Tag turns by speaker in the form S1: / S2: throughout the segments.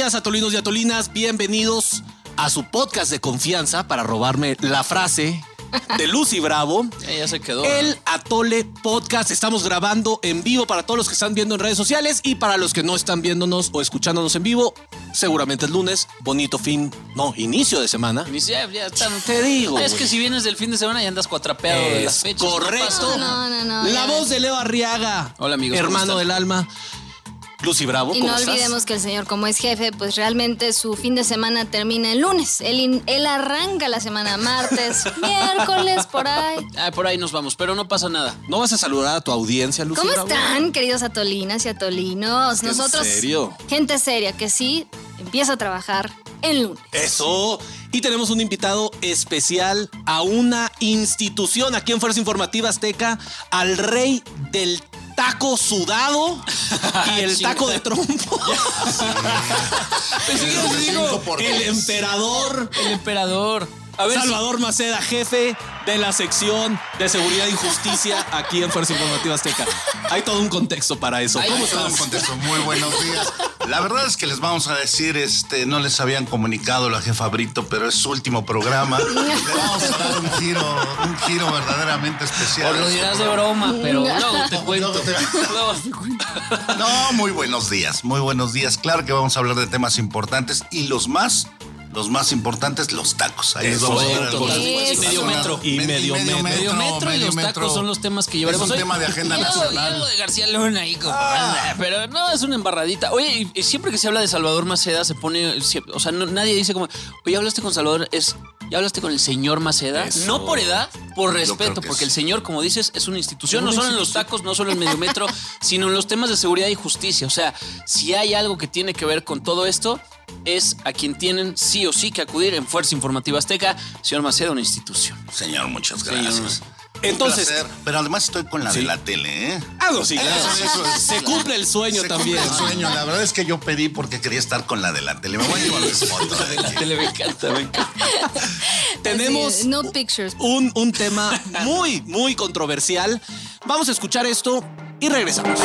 S1: días, atolinos y atolinas. Bienvenidos a su podcast de confianza para robarme la frase de Lucy Bravo.
S2: Ya, ya se quedó.
S1: El Atole Podcast. Estamos grabando en vivo para todos los que están viendo en redes sociales y para los que no están viéndonos o escuchándonos en vivo. Seguramente es lunes. Bonito fin, no, inicio de semana.
S2: Inicia, ya está.
S1: Te digo,
S2: Es que si vienes del fin de semana ya andas cuatrapeado de las
S1: Es
S2: fechas. ¿qué
S1: correcto.
S3: No, no, no,
S1: La voz de Leo Arriaga.
S2: Hola, amigos, ¿cómo
S1: Hermano del alma. Lucy Bravo,
S3: Y
S1: ¿cómo
S3: no
S1: estás?
S3: olvidemos que el señor, como es jefe, pues realmente su fin de semana termina el lunes. Él, in- él arranca la semana martes, miércoles, por ahí.
S2: Ah, por ahí nos vamos, pero no pasa nada.
S1: ¿No vas a saludar a tu audiencia, Lucy
S3: ¿Cómo
S1: Bravo?
S3: están, queridos atolinas y atolinos?
S1: ¿En
S3: Nosotros,
S1: serio?
S3: gente seria que sí empieza a trabajar el lunes.
S1: Eso. Y tenemos un invitado especial a una institución aquí en Fuerza Informativa Azteca, al rey del taco sudado y el taco de trompo. el emperador
S2: El emperador. A ver,
S1: Salvador Maceda, jefe de la sección de seguridad y justicia aquí en Fuerza Informativa Azteca. Hay todo un contexto para eso. ¿Cómo
S2: todo
S4: un contexto. Muy buenos días. La verdad es que les vamos a decir, este, no les habían comunicado la jefa Brito, pero es su último programa. Le vamos a dar un giro, un giro verdaderamente especial.
S2: por lo dirás de broma, pero luego te cuento.
S4: Luego te-
S2: Luego te cuento.
S4: No, muy buenos días, muy buenos días. Claro que vamos a hablar de temas importantes y los más, los más importantes, los tacos. Ahí
S2: supuesto, y medio metro.
S1: Y medio metro.
S2: Medio metro y los tacos son los temas que llevaremos
S4: Es un tema de agenda nacional.
S2: algo de García Luna ahí anda, Pero no, es una embarradita. Oye, y- siempre que se habla de Salvador Maceda se pone... O sea, nadie dice como... Oye, ¿hablaste con Salvador? Es... ¿Ya hablaste con el señor Maceda?
S1: Eso.
S2: No por edad, por respeto,
S4: que
S2: porque
S4: sí.
S2: el señor, como dices, es una institución, no solo en los tacos, no solo en medio metro, sino en los temas de seguridad y justicia. O sea, si hay algo que tiene que ver con todo esto, es a quien tienen sí o sí que acudir en Fuerza Informativa Azteca, señor Maceda, una institución.
S4: Señor, muchas
S2: Señor.
S1: Entonces-
S4: Un placer. pero además estoy con la
S1: Sí.
S4: de la tele, ¿eh?
S1: Ah, no, sí, claro.
S4: Eso, eso es-
S1: Se cumple el sueño
S4: Se
S1: también.
S4: cumple el sueño. La verdad es que yo pedí porque quería estar con la de la tele. Me voy a llevar las fotos.
S2: La tele me encanta, me encanta.
S1: Tenemos
S3: Así, no pictures.
S1: un, un tema muy, muy controversial. Vamos a escuchar esto y regresamos.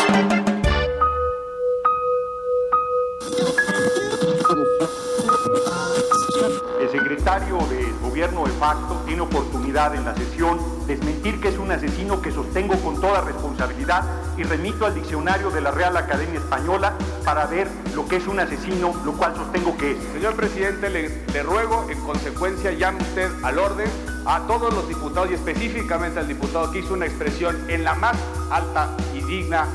S5: Secretario de Gobierno de facto tiene oportunidad en la sesión desmentir que es un asesino que sostengo con toda responsabilidad y remito al diccionario de la Real Academia Española para ver lo que es un asesino, lo cual sostengo que es.
S6: Señor presidente, le, le ruego, en consecuencia, llame usted al orden a todos los diputados y específicamente al diputado que hizo una expresión en la más alta y digna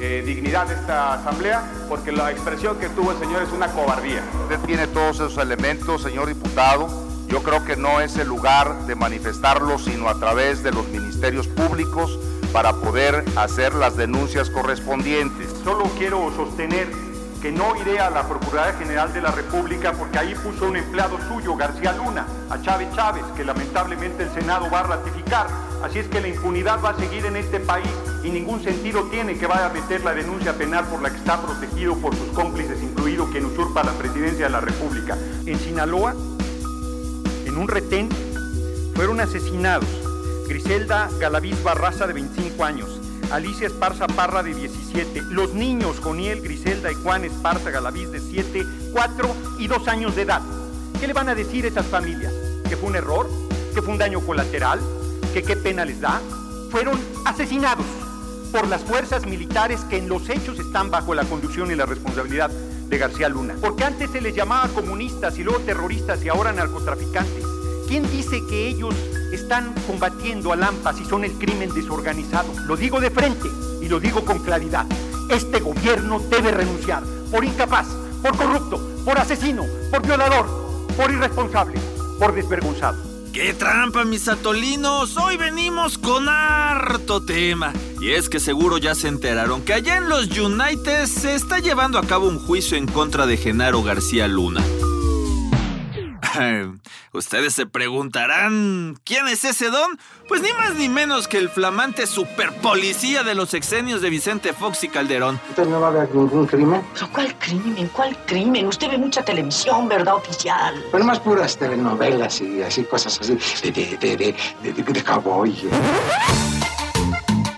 S6: eh, dignidad de esta asamblea, porque la expresión que tuvo el señor es una cobardía.
S7: Usted tiene todos esos elementos, señor diputado. Yo creo que no es el lugar de manifestarlos, sino a través de los ministerios públicos para poder hacer las denuncias correspondientes.
S5: Solo quiero sostener que no iré a la Procuraduría General de la República porque ahí puso un empleado suyo, García Luna, a Chávez Chávez, que lamentablemente el Senado va a ratificar. Así es que la impunidad va a seguir en este país y ningún sentido tiene que vaya a meter la denuncia penal por la que está protegido por sus cómplices, incluido quien usurpa la presidencia de la República. En Sinaloa, en un retén, fueron asesinados Griselda Galaviz Barraza de 25 años, Alicia Esparza Parra de 17, los niños Joniel, Griselda y Juan Esparza Galaviz de 7, 4 y 2 años de edad. ¿Qué le van a decir esas familias? ¿Que fue un error? ¿Que fue un daño colateral? ¿Que qué pena les da? Fueron asesinados por las fuerzas militares que en los hechos están bajo la conducción y la responsabilidad de García Luna. Porque antes se les llamaba comunistas y luego terroristas y ahora narcotraficantes. ¿Quién dice que ellos están combatiendo al AMPA si son el crimen desorganizado? Lo digo de frente y lo digo con claridad. Este gobierno debe renunciar por incapaz, por corrupto, por asesino, por violador, por irresponsable, por desvergonzado.
S8: ¡Qué trampa, mis atolinos! Hoy venimos con harto tema. Y es que seguro ya se enteraron que allá en los United se está llevando a cabo un juicio en contra de Genaro García Luna. Ustedes se preguntarán, ¿quién es ese don? Pues ni más ni menos que el flamante superpolicía de los exenios de Vicente Fox y Calderón.
S9: ¿Usted no va a ver ningún crimen?
S10: ¿Pero cuál crimen? ¿Cuál crimen? Usted ve mucha televisión, ¿verdad, oficial?
S9: Pero más puras telenovelas y así, cosas así, de, de, de, de, de, de, de cowboy.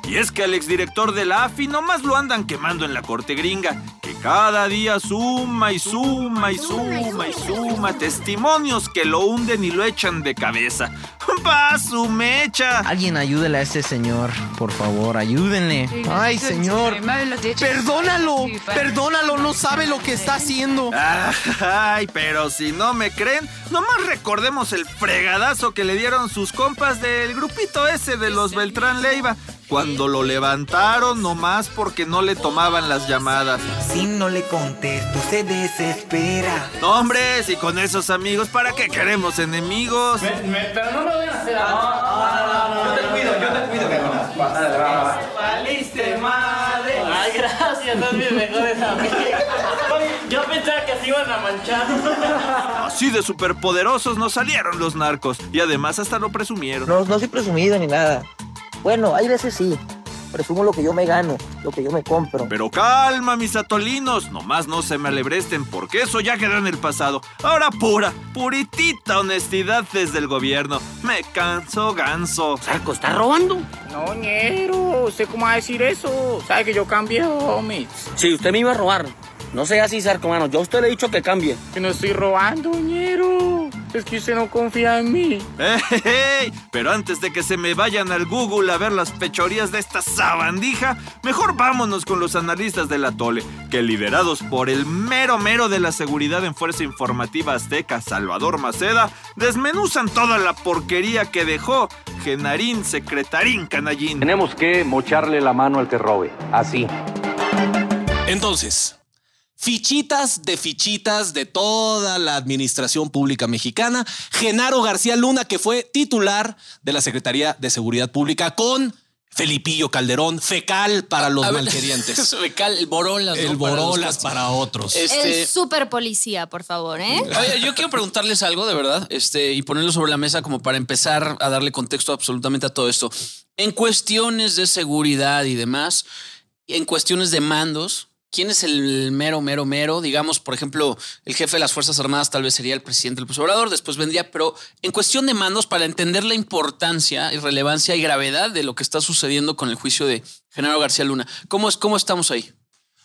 S8: Y es que al exdirector de la AFI nomás lo andan quemando en la corte gringa, Cada día suma y suma y suma y suma testimonios que lo hunden y lo echan de cabeza. ¡Va su mecha!
S11: Alguien ayúdele a este señor, por favor, ayúdenle. Ay, señor, perdónalo, perdónalo, no sabe lo que está haciendo.
S8: Ay, pero si no me creen, nomás recordemos el fregadazo que le dieron sus compas del grupito ese de los Beltrán Leiva cuando lo levantaron nomás porque no le tomaban las llamadas.
S11: Si no le contesto, se desespera.
S8: No, hombre, si con esos amigos, ¿para qué queremos enemigos?
S12: pero no me vayan a hacer algo. yo te cuido, yo te cuido, Valiste madre. Ay, gracias, son mis mejores amigos. Yo pensaba que se iban a manchar.
S8: Así de superpoderosos nos salieron los narcos. Y además hasta lo presumieron.
S13: No, no soy presumido ni nada. Bueno, hay veces sí. Presumo lo que yo me gano, lo que yo me compro.
S8: Pero calma, mis atolinos. Nomás no se me alebresten porque eso ya quedó en el pasado. Ahora pura, puritita honestidad desde el gobierno. Me canso ganso.
S12: ¿Sarco está robando? No, ñero. ¿Usted cómo va a decir eso? ¿Sabe que yo cambié, homies?
S13: Sí, usted me iba a robar. No sea así, Sarco, mano. Yo a usted le he dicho que cambie.
S12: Que no estoy robando, ñero. Es que usted no confía en mí.
S8: ¡Ey! Pero antes de que se me vayan al Google a ver las pechorías de esta sabandija, mejor vámonos con los analistas del Atole, que liderados por el mero mero de la seguridad en Fuerza Informativa Azteca, Salvador Maceda, desmenuzan toda la porquería que dejó Genarín Secretarín Canallín.
S14: Tenemos que mocharle la mano al que robe. Así.
S1: Entonces, fichitas de fichitas de toda la administración pública mexicana. Genaro García Luna, que fue titular de la Secretaría de Seguridad Pública con Felipillo Calderón, fecal para los
S2: ver,
S1: malquerientes.
S2: fecal, el borolas.
S1: El borolas para otros.
S2: Este-
S3: El super policía, por favor, ¿eh?
S2: Oye, yo quiero preguntarles algo de verdad, este, y ponerlo sobre la mesa como para empezar a darle contexto absolutamente a todo esto. En cuestiones de seguridad y demás, en cuestiones de mandos, ¿quién es el mero, mero, mero? Digamos, por ejemplo, el jefe de las Fuerzas Armadas tal vez sería el presidente del Obrador, después vendría, pero en cuestión de mandos, para entender la importancia y relevancia y gravedad de lo que está sucediendo con el juicio de Genaro García Luna, ¿cómo, es, cómo estamos ahí?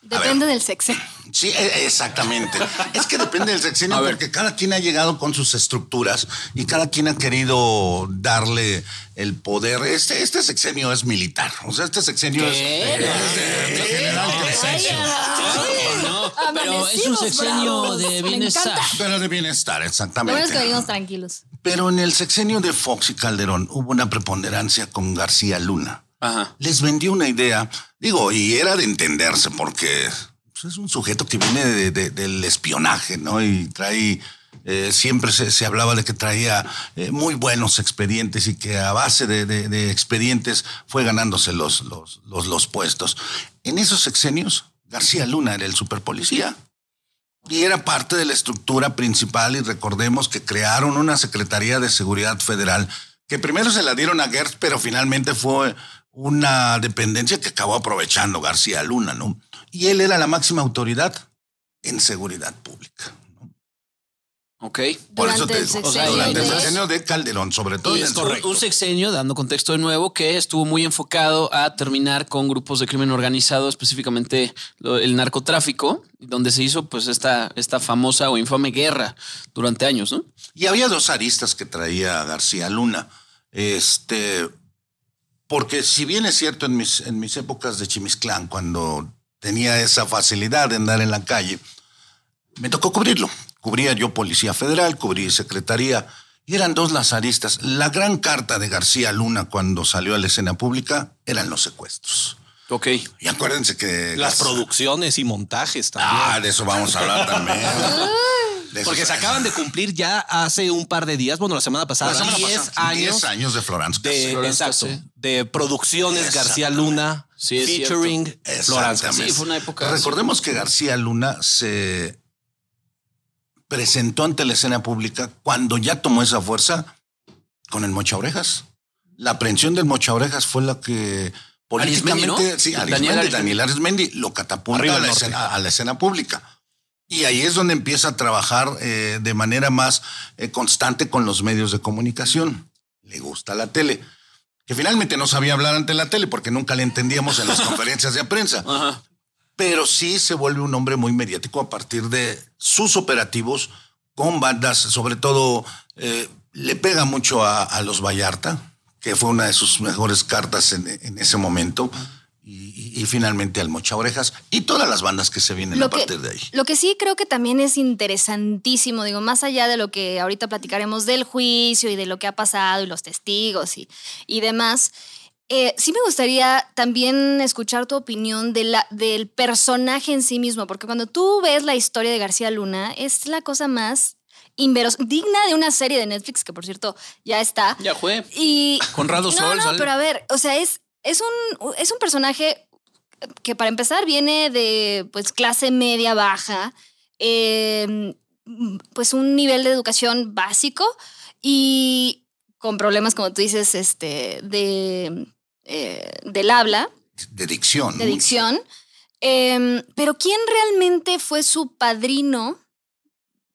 S3: Depende del sexo.
S4: Sí, e- exactamente. Es que depende del sexenio porque cada quien ha llegado con sus estructuras y cada quien ha querido darle el poder. Este, este sexenio es militar. O sea, este sexenio es.
S2: No, pero es un sexenio de bienestar.
S4: Pero de bienestar,
S3: Lo bueno es que
S4: exactamente.
S3: tranquilos.
S4: Pero en el sexenio de Fox y Calderón hubo una preponderancia con García Luna. Les vendió una idea, digo, y era de entenderse porque pues, es un sujeto que viene de- de- del espionaje, ¿no? Y trae, eh, siempre se, se hablaba de que traía eh, muy buenos expedientes y que a base de, expedientes fue ganándose los, los, los, los puestos. En esos sexenios, García Luna era el superpolicía. Y era parte de la estructura principal y recordemos que crearon una Secretaría de Seguridad Federal que primero se la dieron a Gertz, pero finalmente fue una dependencia que acabó aprovechando García Luna, ¿no? Y él era la máxima autoridad en seguridad pública.
S2: Ok.
S4: Por eso
S3: Durante
S4: te
S3: el
S4: digo,
S3: sexenio
S4: durante el
S3: de-
S4: sexenio de Calderón, sobre todo
S2: Y
S4: en
S2: es
S4: el
S2: correcto. Un sexenio, dando contexto de nuevo, que estuvo muy enfocado a terminar con grupos de crimen organizado, específicamente el narcotráfico, donde se hizo pues esta, esta famosa o infame guerra durante años, ¿no?
S4: Y había dos aristas que traía García Luna. Este, porque si bien es cierto en mis, en mis épocas de Chimisclán, cuando tenía esa facilidad de andar en la calle, me tocó cubrirlo. Cubría yo Policía Federal, cubrí Secretaría, y eran dos las aristas. La gran carta de García Luna cuando salió a la escena pública eran los secuestros.
S2: Ok.
S4: Y acuérdense que...
S1: Las producciones y montajes también.
S4: Ah, de eso vamos a hablar también.
S1: Porque se acaban de cumplir ya hace un par de días, bueno, la semana pasada,
S4: La semana
S1: 10
S4: pasada,
S1: años
S4: 10 años de Florence
S1: de, exacto, de producciones. García Luna,
S2: Sí, es
S1: featuring. Florence.
S2: Sí, fue una época
S4: Recordemos que García Luna se presentó ante la escena pública cuando ya tomó esa fuerza con el Mocha Orejas. La aprehensión del Mocha Orejas fue la que
S2: Arismendi,
S4: políticamente,
S2: ¿no?
S4: sí,
S2: Daniel
S4: Arismendi,
S2: Arismendi.
S4: Daniel Arismendi lo catapulta la, escena, a la escena pública. Y ahí es donde empieza a trabajar eh, de manera más eh, constante con los medios de comunicación. Le gusta la tele. Que finalmente no sabía hablar ante la tele porque nunca le entendíamos en las conferencias de prensa.
S2: Ajá.
S4: pero sí se vuelve un hombre muy mediático a partir de sus operativos con bandas, sobre todo eh, le pega mucho a, a los Vallarta, que fue una de sus mejores cartas en, en ese momento. Y, y finalmente al Mocha Orejas y todas las bandas que se vienen a
S3: que,
S4: partir de ahí.
S3: Lo que sí creo que también es interesantísimo, digo, más allá de lo que ahorita platicaremos del juicio y de lo que ha pasado y los testigos y, y demás, eh, sí me gustaría también escuchar tu opinión de la, del personaje en sí mismo, porque cuando tú ves la historia de García Luna, es la cosa más inveros digna de una serie de Netflix, que por cierto ya está.
S2: Ya fue.
S3: Y.
S2: Conrado
S3: no,
S2: Sol.
S3: No,
S2: ¿sale?
S3: pero a ver, o sea, es, es, un, es un personaje que para empezar viene de pues clase media baja, eh, pues un nivel de educación básico y con problemas, como tú dices, este, de, eh, del habla,
S4: De dicción.
S3: de dicción. Eh, pero ¿quién realmente fue su padrino?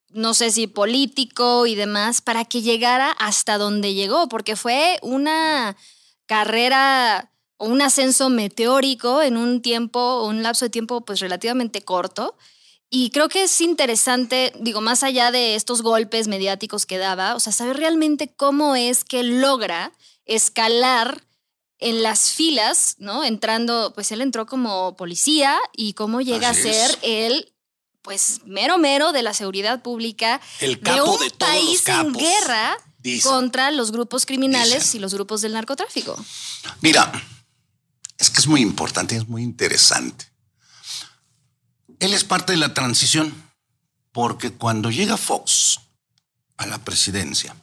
S3: No sé si político y demás, para que llegara hasta donde llegó, porque fue una carrera o un ascenso meteórico en un tiempo, un lapso de tiempo pues relativamente corto. Y creo que es interesante, digo, más allá de estos golpes mediáticos que daba, o sea, saber realmente cómo es que logra escalar en las filas, ¿no? Entrando, pues él entró como policía y cómo llega
S1: Así
S3: a ser
S1: es.
S3: el, pues, mero mero de la seguridad pública
S1: El capo
S3: un
S1: de todos los
S3: país en guerra
S4: Dicen.
S3: contra los grupos criminales y los grupos del narcotráfico.
S4: Mira, es que es muy importante, es muy interesante. Él es parte de la transición, porque cuando llega Fox a la presidencia,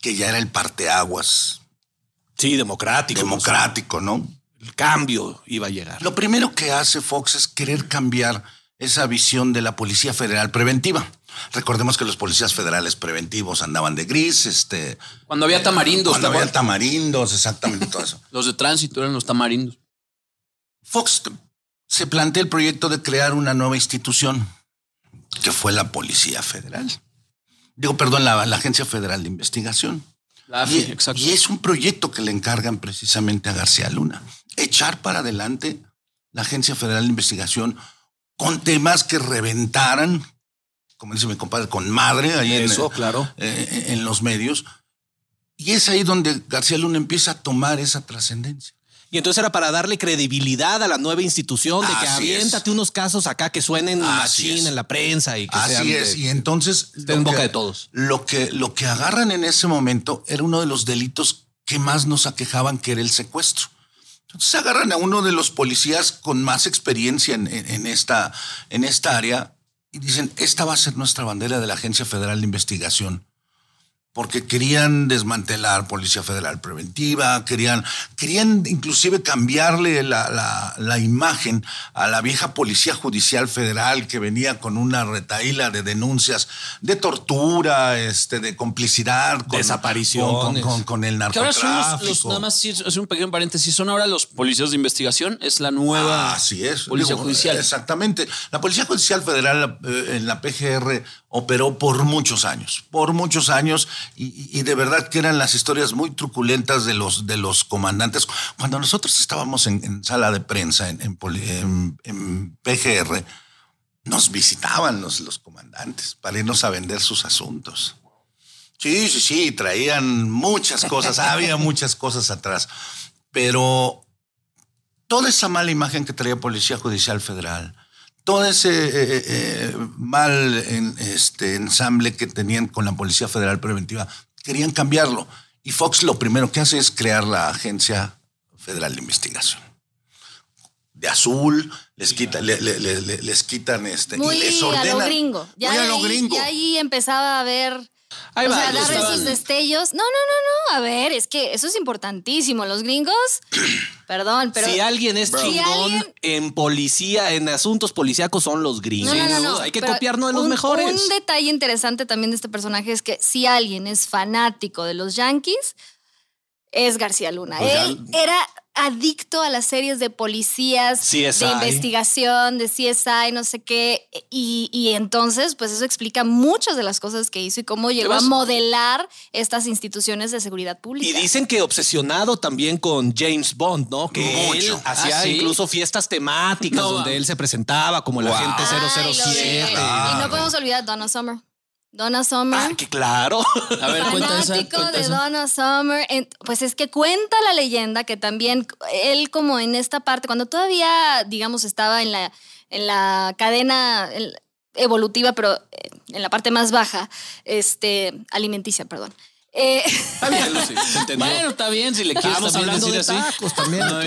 S4: que ya era el parteaguas.
S1: Sí, democrático.
S4: Democrático, ¿no?
S1: El cambio iba a llegar.
S4: Lo primero que hace Fox es querer cambiar esa visión de la Policía Federal Preventiva. Recordemos que los policías federales preventivos andaban de gris, este.
S2: Cuando había tamarindos.
S4: Cuando
S2: ¿te
S4: había tamarindos, exactamente todo eso.
S2: Los de tránsito eran los tamarindos.
S4: Fox se plantea el proyecto de crear una nueva institución, que fue la Policía Federal. Digo, perdón, la, la Agencia Federal de Investigación.
S2: La AFI,
S4: y,
S2: exacto.
S4: y es un proyecto que le encargan precisamente a García Luna. Echar para adelante la Agencia Federal de Investigación con temas que reventaran, como dice mi compadre, con madre ahí en-
S1: Eso, claro.
S4: eh, en los medios. Y es ahí donde García Luna empieza a tomar esa trascendencia.
S1: Y entonces era para darle credibilidad a la nueva institución de que
S4: Así es.
S1: aviéntate unos casos acá que suenen machín en la prensa y que sean
S4: Así
S1: de-
S4: es. Y entonces.
S1: en boca
S4: que-
S1: de todos.
S4: Lo que, lo que agarran en ese momento era uno de los delitos que más nos aquejaban, que era el secuestro. Entonces agarran a uno de los policías con más experiencia en, en- en esta, en esta área y dicen, esta va a ser nuestra bandera de la Agencia Federal de Investigación. Porque querían desmantelar Policía Federal Preventiva, querían, querían inclusive cambiarle la, la- la imagen a la vieja Policía Judicial Federal que venía con una retaíla de denuncias de tortura, este, de complicidad, con,
S1: Desapariciones.
S4: con, con- con el
S2: Que ahora son los,
S4: narcotráfico.
S2: los- nada más un pequeño paréntesis, son ahora los policías de investigación, es la nueva
S4: Ah, Así es.
S2: policía
S4: Digo,
S2: judicial.
S4: Exactamente. La Policía Judicial Federal eh, en la PGR operó por muchos años, por muchos años, y, de verdad que eran las historias muy truculentas de los, de los comandantes. Cuando nosotros estábamos en, en sala de prensa en- en PGR, nos visitaban los, los comandantes para irnos a vender sus asuntos. Sí, sí, sí, traían muchas cosas, había muchas cosas atrás, pero toda esa mala imagen que traía Policía Judicial Federal, todo ese eh, eh, eh, mal en- este, ensamble que tenían con la Policía Federal Preventiva, querían cambiarlo. Y Fox lo primero que hace es crear la Agencia Federal de Investigación. De azul, les, quita, le- le- le- le- les quitan este.
S3: Muy
S4: y les
S3: a lo
S4: ordenan.
S3: gringo. Ya
S4: Muy a
S3: de
S4: lo
S3: ahí-
S4: gringo.
S3: Ya ahí empezaba a ver.
S2: Ahí
S3: o
S2: va,
S3: sea, dar
S2: estaban-
S3: esos destellos. No, no, no, no. A ver, es que eso es importantísimo. Los gringos, perdón, pero.
S1: si alguien es
S3: Si
S1: chingón
S3: alguien-
S1: en policía, en asuntos policíacos, son los gringos.
S3: No, no, no, no.
S1: Hay que
S3: pero
S1: copiarnos de los
S3: un-
S1: mejores.
S3: Un detalle interesante también de este personaje es que si alguien es fanático de los Yankees, es García Luna.
S1: Pues ya-
S3: Él era adicto a las series de policías,
S1: CSI.
S3: de investigación, de CSI, no sé qué. Y, y entonces, pues eso explica muchas de las cosas que hizo y cómo llegó a modelar estas instituciones de seguridad pública.
S1: Y dicen que obsesionado también con James Bond, ¿no? Que
S4: Mucho.
S1: él hacía
S2: Ah, ¿sí?
S1: incluso fiestas temáticas
S2: No,
S1: donde él se presentaba como el
S4: Wow.
S1: agente
S3: Ay, lo de-
S1: 007.
S3: Y no podemos olvidar Donna Summer. Donna Summer.
S1: Ah, que claro.
S2: A ver, cuenta esa.
S3: fanático
S2: cuenta
S3: de
S2: esa.
S3: Donna Summer. Pues es que cuenta la leyenda que también él como en esta parte, cuando todavía, digamos, estaba en la, en la cadena evolutiva, pero eh, en la parte más baja, este, alimenticia, perdón. Eh,
S1: Está bien, Lucy, se.
S2: Bueno, está bien si le quieres también
S1: hablando
S2: decir
S1: de
S2: así.
S1: tacos también.
S2: No,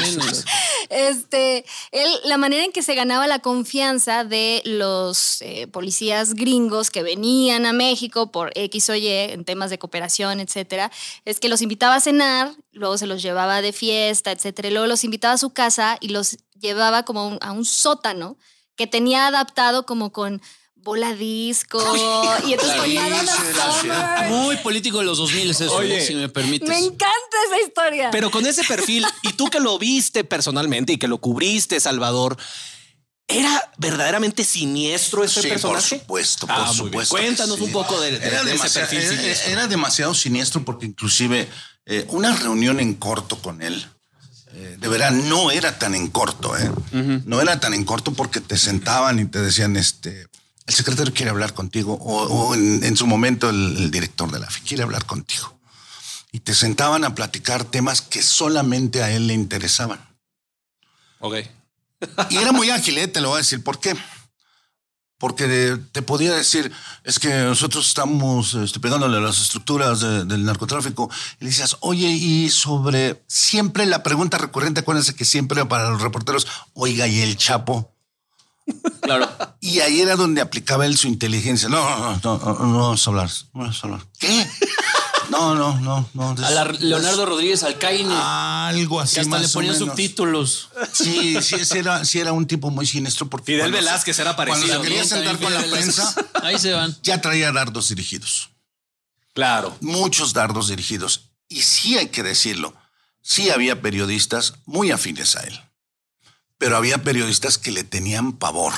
S3: este, él, la manera en que se ganaba la confianza de los eh, policías gringos que venían a México por X o Y en temas de cooperación, etcétera, es que los invitaba a cenar, luego se los llevaba de fiesta, etcétera, y luego los invitaba a su casa y los llevaba como un- a un sótano que tenía adaptado como con bola disco y entonces.
S2: Muy político de los 2000 es eso,
S1: Oye.
S2: si me permites.
S3: Me encanta esa historia.
S1: Pero con ese perfil, y tú que lo viste personalmente y que lo cubriste, Salvador, ¿era verdaderamente siniestro ese
S4: Sí, por
S1: personaje?
S4: supuesto, por
S1: Ah,
S4: supuesto.
S1: Cuéntanos
S4: sí.
S1: un poco de, de-
S4: era,
S1: de ese
S4: demasiado,
S1: perfil
S4: era-
S1: siniestro.
S4: era demasiado siniestro porque inclusive eh, una reunión en corto con él, eh, de verdad, no era tan en corto, ¿eh? No era tan en corto porque te sentaban y te decían, este, el secretario quiere hablar contigo, o, o en, en su momento el, el director de la FI quiere hablar contigo. Y te sentaban a platicar temas que solamente a él le interesaban.
S1: Ok.
S4: Y era muy ágil, ¿eh? te lo voy a decir. ¿Por qué? Porque te podía decir, es que nosotros estamos este, pegándole a las estructuras de- del narcotráfico. Y le decías, oye, y sobre siempre la pregunta recurrente, acuérdense que siempre para los reporteros, oiga, ¿y el Chapo?
S2: Claro.
S4: Y ahí era donde aplicaba él su inteligencia. No, no, no, no, no vamos a hablar. No vamos a hablar. ¿Qué? No, no, no, no.
S2: A la Leonardo Rodríguez Alcaine.
S4: Algo así
S2: que hasta
S4: más
S2: le ponían subtítulos.
S4: Sí, sí, sí era, sí era un tipo muy siniestro. Porque
S1: Fidel Velázquez era parecido,
S4: Cuando se quería sentar con la prensa.
S2: Ahí se van.
S4: ya traía dardos dirigidos.
S1: Claro.
S4: Muchos dardos dirigidos. Y sí hay que decirlo, sí había periodistas muy afines a él. Pero había periodistas que le tenían pavor.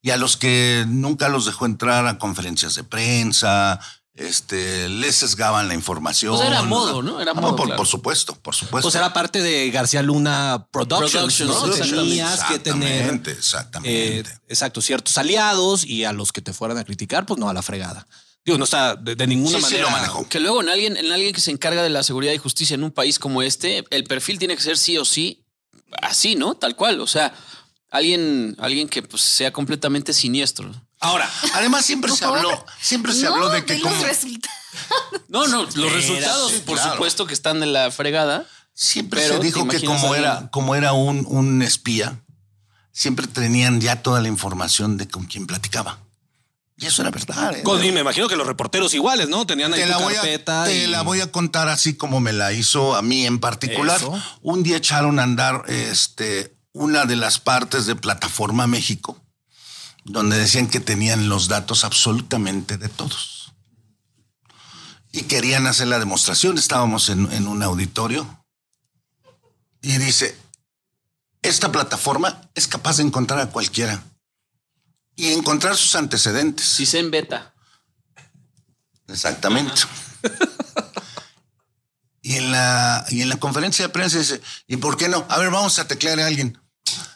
S4: Y a los que nunca los dejó entrar a conferencias de prensa, este, les sesgaban la información.
S2: Pues era modo, ¿no? Era
S4: Ah,
S2: modo,
S4: por,
S2: claro.
S4: por supuesto, por supuesto.
S1: Pues era parte de García Luna Productions,
S2: Productions,
S1: ¿no?
S2: exactamente.
S1: Tenías que tener
S4: Exactamente, exactamente.
S1: eh, exacto, ciertos aliados y a los que te fueran a criticar, pues no a la fregada. Digo, no está de, de ninguna
S4: Sí, sí
S1: manera.
S4: lo manejó.
S2: Que luego en alguien, en alguien que se encarga de la seguridad y justicia en un país como este, el perfil tiene que ser sí o sí así, ¿no? Tal cual. O sea, alguien, alguien que pues, sea completamente siniestro.
S1: Ahora,
S4: Además, siempre se habló, siempre se
S3: no,
S4: habló de que
S3: los resultados.
S2: No, no, los
S1: Espérate,
S2: resultados, por
S4: claro.
S2: supuesto que están de la fregada.
S4: Siempre
S2: Pero
S4: se dijo que como era, como era un, un espía, siempre tenían ya toda la información de con quién platicaba. Y eso era verdad. ¿eh?
S1: con- y me imagino que los reporteros iguales, ¿no? Tenían ahí
S4: te
S1: tu
S4: la, voy a,
S1: carpeta.
S4: te
S1: y-
S4: la voy a contar así como me la hizo a mí en particular.
S1: Eso.
S4: Un día echaron a andar este, una de las partes de Plataforma México, donde decían que tenían los datos absolutamente de todos. Y querían hacer la demostración. Estábamos en, en un auditorio y dice, esta plataforma es capaz de encontrar a cualquiera y encontrar sus antecedentes.
S2: Si se en beta.
S4: Exactamente. y, en la, y en la conferencia de prensa dice, ¿y por qué no? A ver, vamos a teclear a alguien.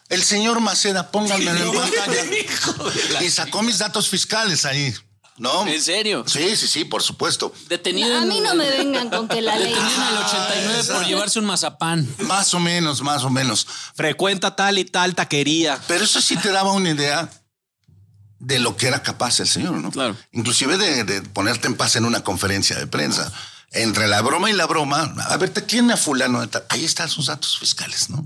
S4: El señor Maceda, pónganmelo en pantalla. y sacó mis datos fiscales ahí. ¿No?
S2: ¿En serio?
S4: Sí, sí, sí, por supuesto.
S2: Detenido
S3: A mí no me vengan con que la ley.
S2: Detenido en el 89 por llevarse un mazapán.
S4: Más o menos, más o menos.
S1: Frecuenta tal y tal taquería.
S4: Pero eso sí te daba una idea de lo que era capaz el señor, ¿no?
S2: Claro.
S4: Inclusive de, de ponerte en paz en una conferencia de prensa. Entre la broma y la broma, a ver, te tiene a fulano de tal. Ahí están sus datos fiscales, ¿no?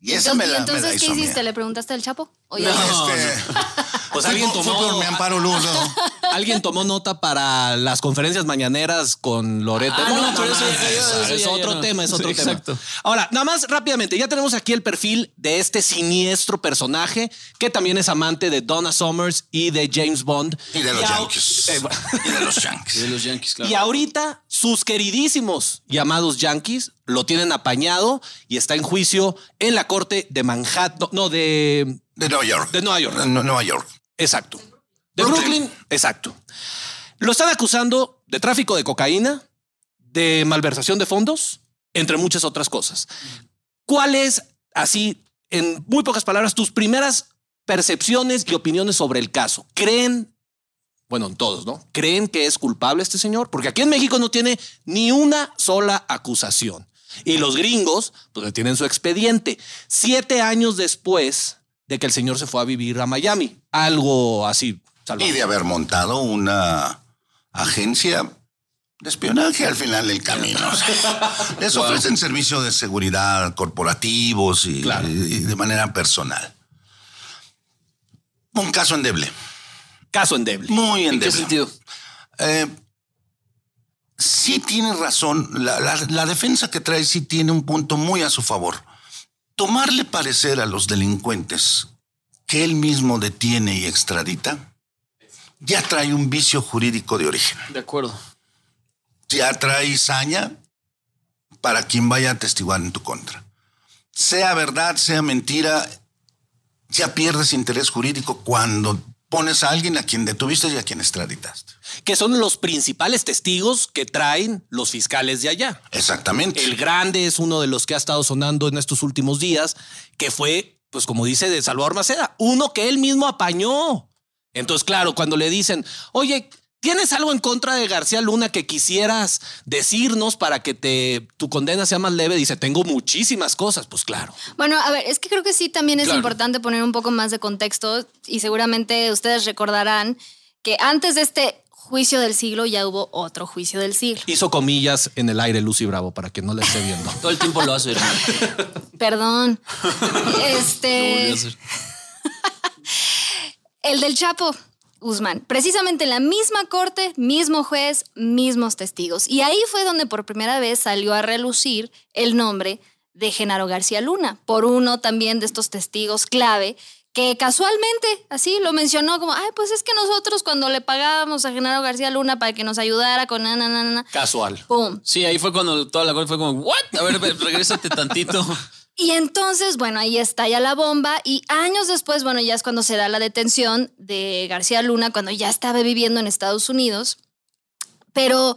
S4: Y esa me la,
S3: ¿Y
S4: me
S3: entonces
S4: la
S3: qué
S4: hizo mía.
S3: hiciste? ¿Le preguntaste al Chapo? ¿O ya
S4: No,
S3: no?
S4: este,
S1: Pues alguien
S4: por-
S1: tomó.
S4: por mi amparo luz, ¿no?
S1: ¿Alguien tomó nota para las conferencias mañaneras con Loreto?
S2: Ah, no, pero eso
S1: es,
S2: eso
S1: otro tema, es otro
S2: Sí,
S1: tema.
S2: exacto.
S1: Ahora, nada más rápidamente, ya tenemos aquí el perfil de este siniestro personaje que también es amante de Donna Summers y de James Bond.
S4: Y de los Yankees.
S1: Eh, bueno.
S4: Y de los Yankees.
S2: De los Yankees, claro.
S1: Y ahorita sus queridísimos llamados Yankees lo tienen apañado y está en juicio en la corte de Manhattan, no, de,
S4: De Nueva York.
S1: de Nueva York.
S4: Nueva York.
S1: Exacto. De Brooklyn. exacto. Lo están acusando de tráfico de cocaína, de malversación de fondos, entre muchas otras cosas. ¿Cuál es, así, en muy pocas palabras, tus primeras percepciones y opiniones sobre el caso? ¿Creen, bueno, en todos, ¿no? ¿Creen que es culpable este señor? Porque aquí en México no tiene ni una sola acusación. Y los gringos, pues tienen su expediente. Siete años después de que el señor se fue a vivir a Miami. Algo así. salvaje.
S4: Y de haber montado una agencia de espionaje al final del camino. Les
S1: Wow.
S4: ofrecen servicios de seguridad corporativos y,
S1: Claro.
S4: y de manera personal. Un caso endeble.
S1: Caso endeble.
S4: Muy
S2: ¿En qué
S4: endeble.
S2: sentido?
S4: Eh, sí tiene razón. La, la- la defensa que trae sí tiene un punto muy a su favor. Tomarle parecer a los delincuentes que él mismo detiene y extradita ya trae un vicio jurídico de origen.
S2: De acuerdo.
S4: Ya trae saña para quien vaya a testiguar en tu contra. Sea verdad, sea mentira, ya pierdes interés jurídico cuando pones a alguien a quien detuviste y a quien extraditaste.
S1: Que son los principales testigos que traen los fiscales de allá.
S4: Exactamente.
S1: El grande es uno de los que ha estado sonando en estos últimos días, que fue, pues como dice de Salvador Maceda, uno que él mismo apañó. Entonces, claro, cuando le dicen, oye, ¿tienes algo en contra de García Luna que quisieras decirnos para que te, tu condena sea más leve? Dice, tengo muchísimas cosas. Pues claro.
S3: Bueno, a ver, es que creo que sí también es
S1: Claro.
S3: importante poner un poco más de contexto y seguramente ustedes recordarán que antes de este juicio del siglo ya hubo otro juicio del siglo.
S1: Hizo comillas en el aire Lucy Bravo para que no le esté viendo.
S2: Todo el tiempo lo hace. hermano.
S3: Perdón.
S2: Lo volvió a
S3: este,
S2: hacer.
S3: el del Chapo. Guzmán, precisamente en la misma corte, mismo juez, mismos testigos. Y ahí fue donde por primera vez salió a relucir el nombre de Genaro García Luna, por uno también de estos testigos clave que casualmente así lo mencionó como, ay, pues es que nosotros cuando le pagábamos a Genaro García Luna para que nos ayudara con na, na, na, na,
S1: Casual.
S3: pum.
S2: Sí, ahí fue cuando toda la corte fue como, ¿what? A ver, ve- regrésate tantito.
S3: Y entonces, bueno, ahí estalla la bomba y años después, bueno, ya es cuando se da la detención de García Luna, cuando ya estaba viviendo en Estados Unidos. Pero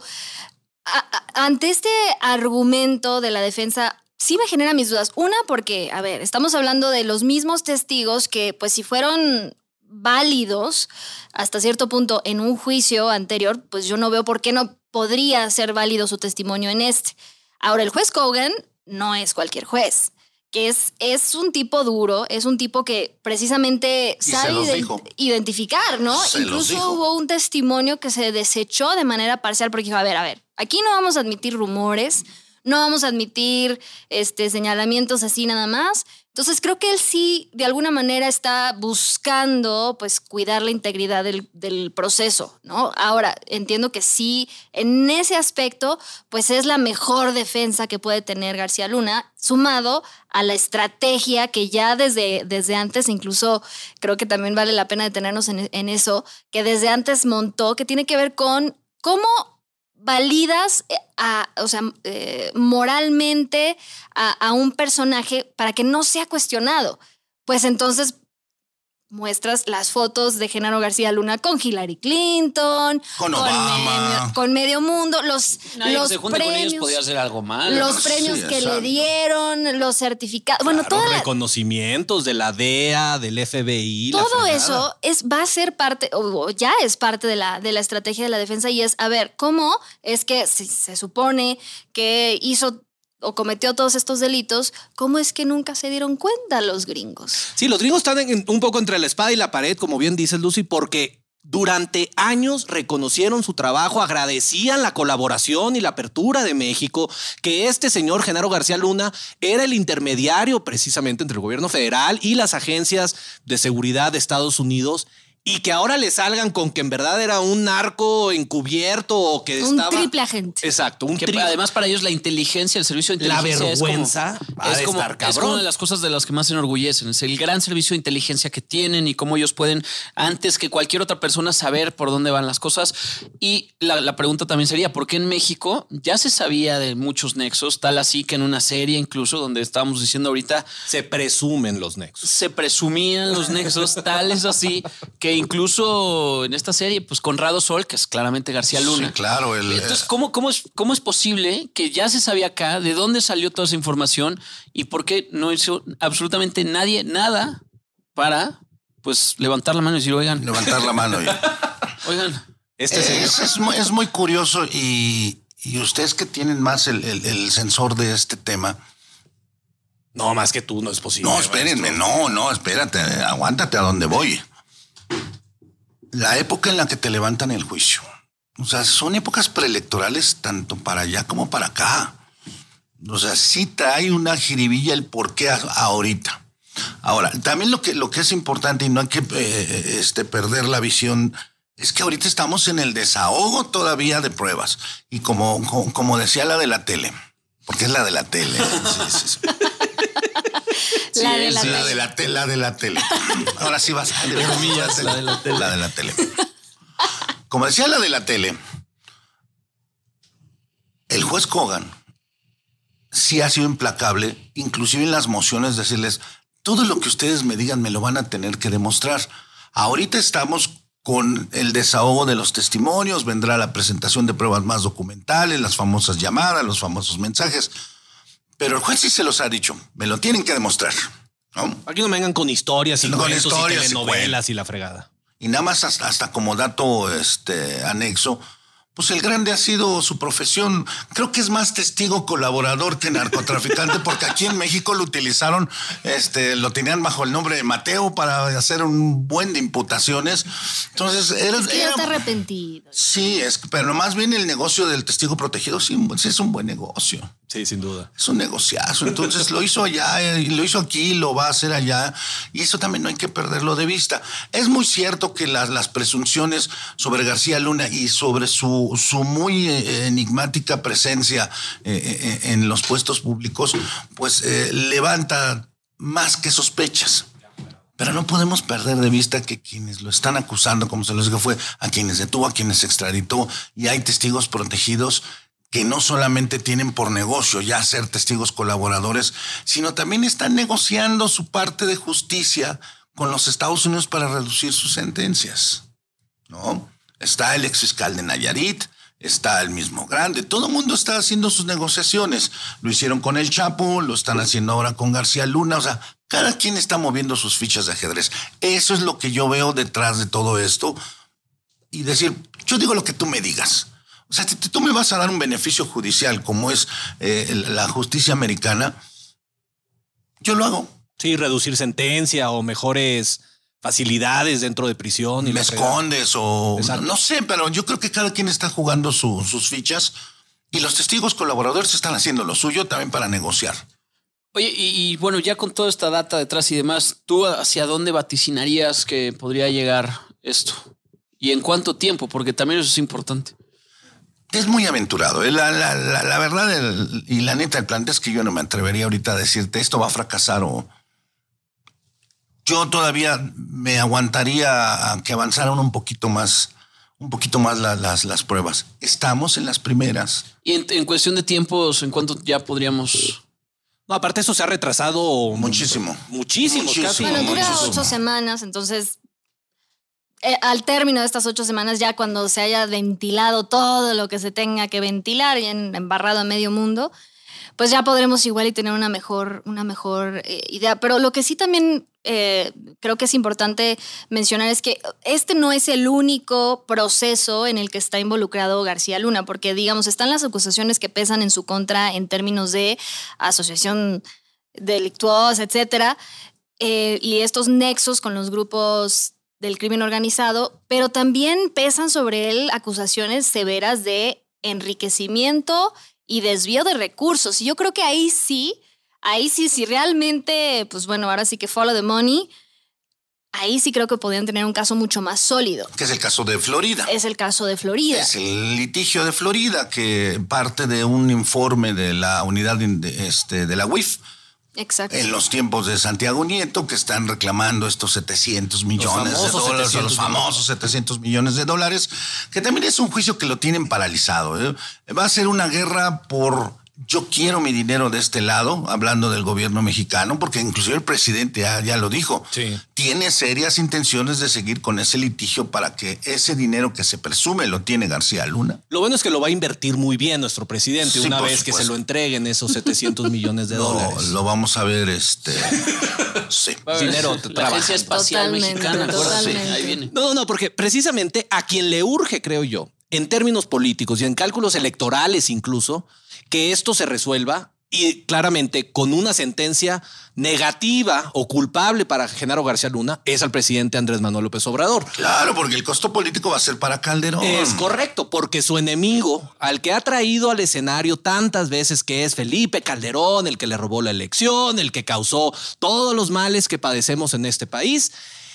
S3: ante este argumento de la defensa, sí me genera mis dudas. Una, porque, a ver, estamos hablando de los mismos testigos que, pues, si fueron válidos hasta cierto punto en un juicio anterior, pues yo no veo por qué no podría ser válido su testimonio en este. Ahora, el juez Kogan no es cualquier juez, que es, es un tipo duro, es un tipo que precisamente
S4: Y
S3: sabe identificar, ¿no?
S4: Se
S3: Incluso hubo un testimonio que se desechó de manera parcial porque dijo, a ver, a ver, aquí no vamos a admitir rumores, no vamos a admitir este, señalamientos así nada más. Entonces creo que él sí, de alguna manera, está buscando pues cuidar la integridad del, del proceso, ¿no? Ahora, entiendo que sí, en ese aspecto, pues es la mejor defensa que puede tener García Luna, sumado a la estrategia que ya desde, desde antes, incluso creo que también vale la pena detenernos en, en eso, que desde antes montó, que tiene que ver con cómo validas eh, a, o sea, eh, moralmente a, a un personaje para que no sea cuestionado. Pues entonces muestras las fotos de Genaro García Luna con Hillary Clinton,
S4: Con Obama.
S3: medio, con medio mundo, los, los
S2: se junte con ellos
S3: premios,
S2: podía hacer algo mal.
S3: los premios
S4: Sí,
S3: que
S4: exacto.
S3: le dieron, los certificados, bueno,
S1: Claro,
S3: toda la-
S1: reconocimientos de la DEA, del FBI.
S3: todo eso es, va a ser parte, o o ya es parte de la, de la estrategia de la defensa y es, a ver, ¿cómo es que si se supone que hizo o cometió todos estos delitos, cómo es que nunca se dieron cuenta los gringos?
S1: Sí, los gringos están un poco entre la espada y la pared, como bien dices, Lucy, porque durante años reconocieron su trabajo, agradecían la colaboración y la apertura de México, que este señor Genaro García Luna era el intermediario precisamente entre el gobierno federal y las agencias de seguridad de Estados Unidos. Y que ahora le salgan con que en verdad era un narco encubierto o que
S3: Un
S1: estaba.
S3: triple agente.
S1: Exacto, un
S2: Que
S1: tri-
S2: además para ellos la inteligencia, el servicio de
S1: La
S2: inteligencia
S1: vergüenza
S2: es como, es como,
S1: estar
S2: es como una de las cosas de las que más se enorgullecen. Es el gran servicio de inteligencia que tienen y cómo ellos pueden, antes que cualquier otra persona, saber por dónde van las cosas. Y la, la pregunta también sería, ¿por qué en México ya se sabía de muchos nexos? Tal así que en una serie incluso, donde estábamos diciendo ahorita,
S1: se presumen los nexos.
S2: se presumían los nexos, tal es así, que incluso en esta serie, pues Conrado Sol, que es claramente García Luna.
S4: Sí, claro. El,
S2: Entonces, ¿cómo, cómo, es, ¿cómo es posible que ya se sabía acá de dónde salió toda esa información y por qué no hizo absolutamente nadie nada para pues levantar la mano y decir, oigan,
S4: levantar la mano. y-
S2: oigan,
S1: Este
S4: es,
S1: señor-
S4: es muy, es muy curioso y, y ustedes que tienen más el, el- el sensor de este tema.
S1: No, más que tú, no es posible.
S4: No, espérenme, no, no, espérate, aguántate a donde voy. La época en la que te levantan el juicio. O sea, son épocas preelectorales tanto para allá como para acá. O sea, sí trae una jiribilla el por qué ahorita. Ahora, también lo que, lo que es importante y no hay que eh, este, perder la visión es que ahorita estamos en el desahogo todavía de pruebas. Y como, como, como decía la de la tele, porque es la de la tele. sí, sí, sí.
S3: La de la
S4: Sí,
S3: tele.
S4: de la tele, la de la tele. Ahora sí vas a de comillas, la de la tele. La de la tele. Como decía la de la tele, el juez Kogan sí ha sido implacable, inclusive en las mociones, decirles, todo lo que ustedes me digan me lo van a tener que demostrar. Ahorita estamos con el desahogo de los testimonios, vendrá la presentación de pruebas más documentales, las famosas llamadas, los famosos mensajes. Pero el juez sí se los ha dicho, me lo tienen que demostrar. ¿no?
S1: Aquí no me vengan con historias y
S4: Con
S1: cuentos
S4: historias
S1: y
S4: y
S1: telenovelas y la fregada.
S4: Y nada más hasta, hasta como dato este, anexo, pues el grande ha sido su profesión. Creo que es más testigo colaborador que narcotraficante, porque aquí en México lo utilizaron, este, lo tenían bajo el nombre de Mateo para hacer un buen de imputaciones. Entonces, era,
S3: Es que ya
S4: era-
S3: está arrepentido.
S4: sí, es, pero más bien el negocio del testigo protegido sí, sí es un buen negocio.
S1: Sí, sin duda.
S4: Es un negociazo. Entonces lo hizo allá, eh, y lo hizo aquí, lo va a hacer allá. Y eso también no hay que perderlo de vista. Es muy cierto que las, las presunciones sobre García Luna y sobre su, su muy eh, enigmática presencia eh, eh, en los puestos públicos, pues levanta más que sospechas. Pero no podemos perder de vista que quienes lo están acusando, como se les dijo, fue a quienes detuvo, a quienes extraditó, y hay testigos protegidos que no solamente tienen por negocio ya ser testigos colaboradores, sino también están negociando su parte de justicia con los Estados Unidos para reducir sus sentencias. ¿No? Está el ex fiscal de Nayarit, está el mismo grande, todo el mundo está haciendo sus negociaciones. Lo hicieron con el Chapo, lo están haciendo ahora con García Luna, o sea, cada quien está moviendo sus fichas de ajedrez. Eso es lo que yo veo detrás de todo esto y decir, yo digo lo que tú me digas. O sea, si tú me vas a dar un beneficio judicial como es eh, la justicia americana, yo lo hago.
S1: Sí, reducir sentencia o mejores facilidades dentro de prisión. Y
S4: me escondes o
S1: Exacto.
S4: no sé, pero yo creo que cada quien está jugando su- sus fichas y los testigos colaboradores están haciendo lo suyo también para negociar.
S2: Oye, y, y bueno, ya con toda esta data detrás y demás, ¿tú hacia dónde vaticinarías que podría llegar esto? ¿Y en cuánto tiempo? Porque también eso es importante.
S4: Es muy aventurado. eh, La, la- la- la verdad el- y la neta, el plan es que yo no me atrevería ahorita a decirte esto va a fracasar o yo todavía me aguantaría a que avanzaran un poquito más, un poquito más la- las, las pruebas. Estamos en las primeras.
S2: Y en, en cuestión de tiempos, ¿en cuánto ya podríamos...?
S1: No, aparte eso se ha retrasado
S4: Muchísimo.
S1: Muchísimo.
S4: Muchísimo.
S1: casi.
S3: Bueno, dura
S4: muchísimo.
S3: ocho semanas, entonces eh, al término de estas ocho semanas, ya cuando se haya ventilado todo lo que se tenga que ventilar y en- embarrado a medio mundo, pues ya podremos igual y tener una mejor, una mejor eh, idea. Pero lo que sí también eh, creo que es importante mencionar es que este no es el único proceso en el que está involucrado García Luna, porque digamos, están las acusaciones que pesan en su contra en términos de asociación delictuosa, etcétera, eh, y estos nexos con los grupos del crimen organizado, pero también pesan sobre él acusaciones severas de enriquecimiento y desvío de recursos. Y yo creo que ahí sí, ahí sí, si realmente, pues bueno, ahora sí que follow the money, ahí sí creo que podrían tener un caso mucho más sólido.
S4: Que es el caso de Florida.
S3: Es el caso de Florida.
S4: Es el litigio de Florida que parte de un informe de la unidad de, este, de la UIF.
S3: Exacto.
S4: En los tiempos de Santiago Nieto, que están reclamando estos 700 millones de dólares,
S1: 700
S4: los famosos 700 millones de dólares, que también es un juicio que lo tienen paralizado. ¿eh? Va a ser una guerra por yo quiero mi dinero de este lado, hablando del gobierno mexicano, porque inclusive el presidente ya, ya lo dijo, tiene serias intenciones de seguir con ese litigio para que ese dinero que se presume lo tiene García Luna.
S1: Lo bueno es que lo va a invertir muy bien nuestro presidente
S4: Sí,
S1: una vez que se lo entreguen esos 700 millones de
S4: Lo,
S1: dólares.
S4: lo vamos a ver, este. sí.
S1: Dinero
S2: La. Agencia Espacial
S3: Totalmente,
S2: Mexicana,
S3: totalmente.
S2: Ahí viene.
S1: No, no, no, porque precisamente a quien le urge, creo yo, en términos políticos y en cálculos electorales incluso, que esto se resuelva y claramente con una sentencia negativa o culpable para Genaro García Luna es al presidente Andrés Manuel López Obrador.
S4: Claro, porque el costo político va a ser para Calderón.
S1: Es correcto, porque su enemigo, al que ha traído al escenario tantas veces, que es Felipe Calderón, el que le robó la elección, el que causó todos los males que padecemos en este país,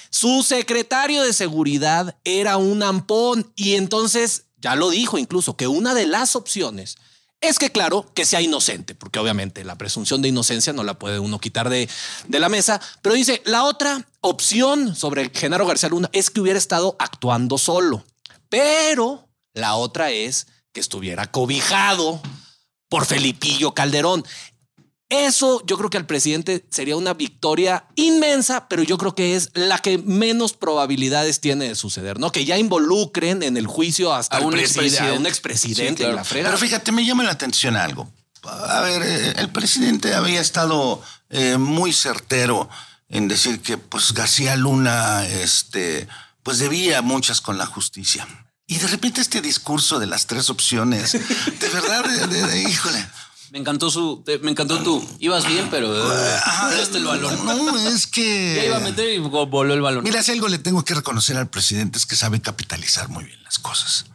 S1: su secretario de seguridad era un ampón y entonces ya lo dijo incluso que una de las opciones es que, claro, que sea inocente, porque obviamente la presunción de inocencia no la puede uno quitar de, de la mesa. Pero dice, la otra opción sobre Genaro García Luna es que hubiera estado actuando solo. Pero la otra es que estuviera cobijado por Felipillo Calderón. Eso yo creo que al presidente sería una victoria inmensa, pero yo creo que es la que menos probabilidades tiene de suceder, ¿no? Que ya involucren en el juicio hasta
S2: un
S1: preside-
S2: expresidente.
S1: a un expresidente
S2: Sí, claro.
S1: en la frega.
S4: Pero fíjate, me llama la atención algo. A ver, eh, el presidente había estado eh, muy certero en decir que pues García Luna este, pues debía muchas con la justicia. Y de repente este discurso de las tres opciones, de verdad, de- de- de- híjole.
S2: Me encantó su. te- Me encantó tú. Ibas bien, pero. eh, el balón.
S4: No, es que...
S2: Ya iba a meter y voló el balón.
S4: Mira, si algo le tengo que reconocer al presidente es que sabe capitalizar muy bien las cosas.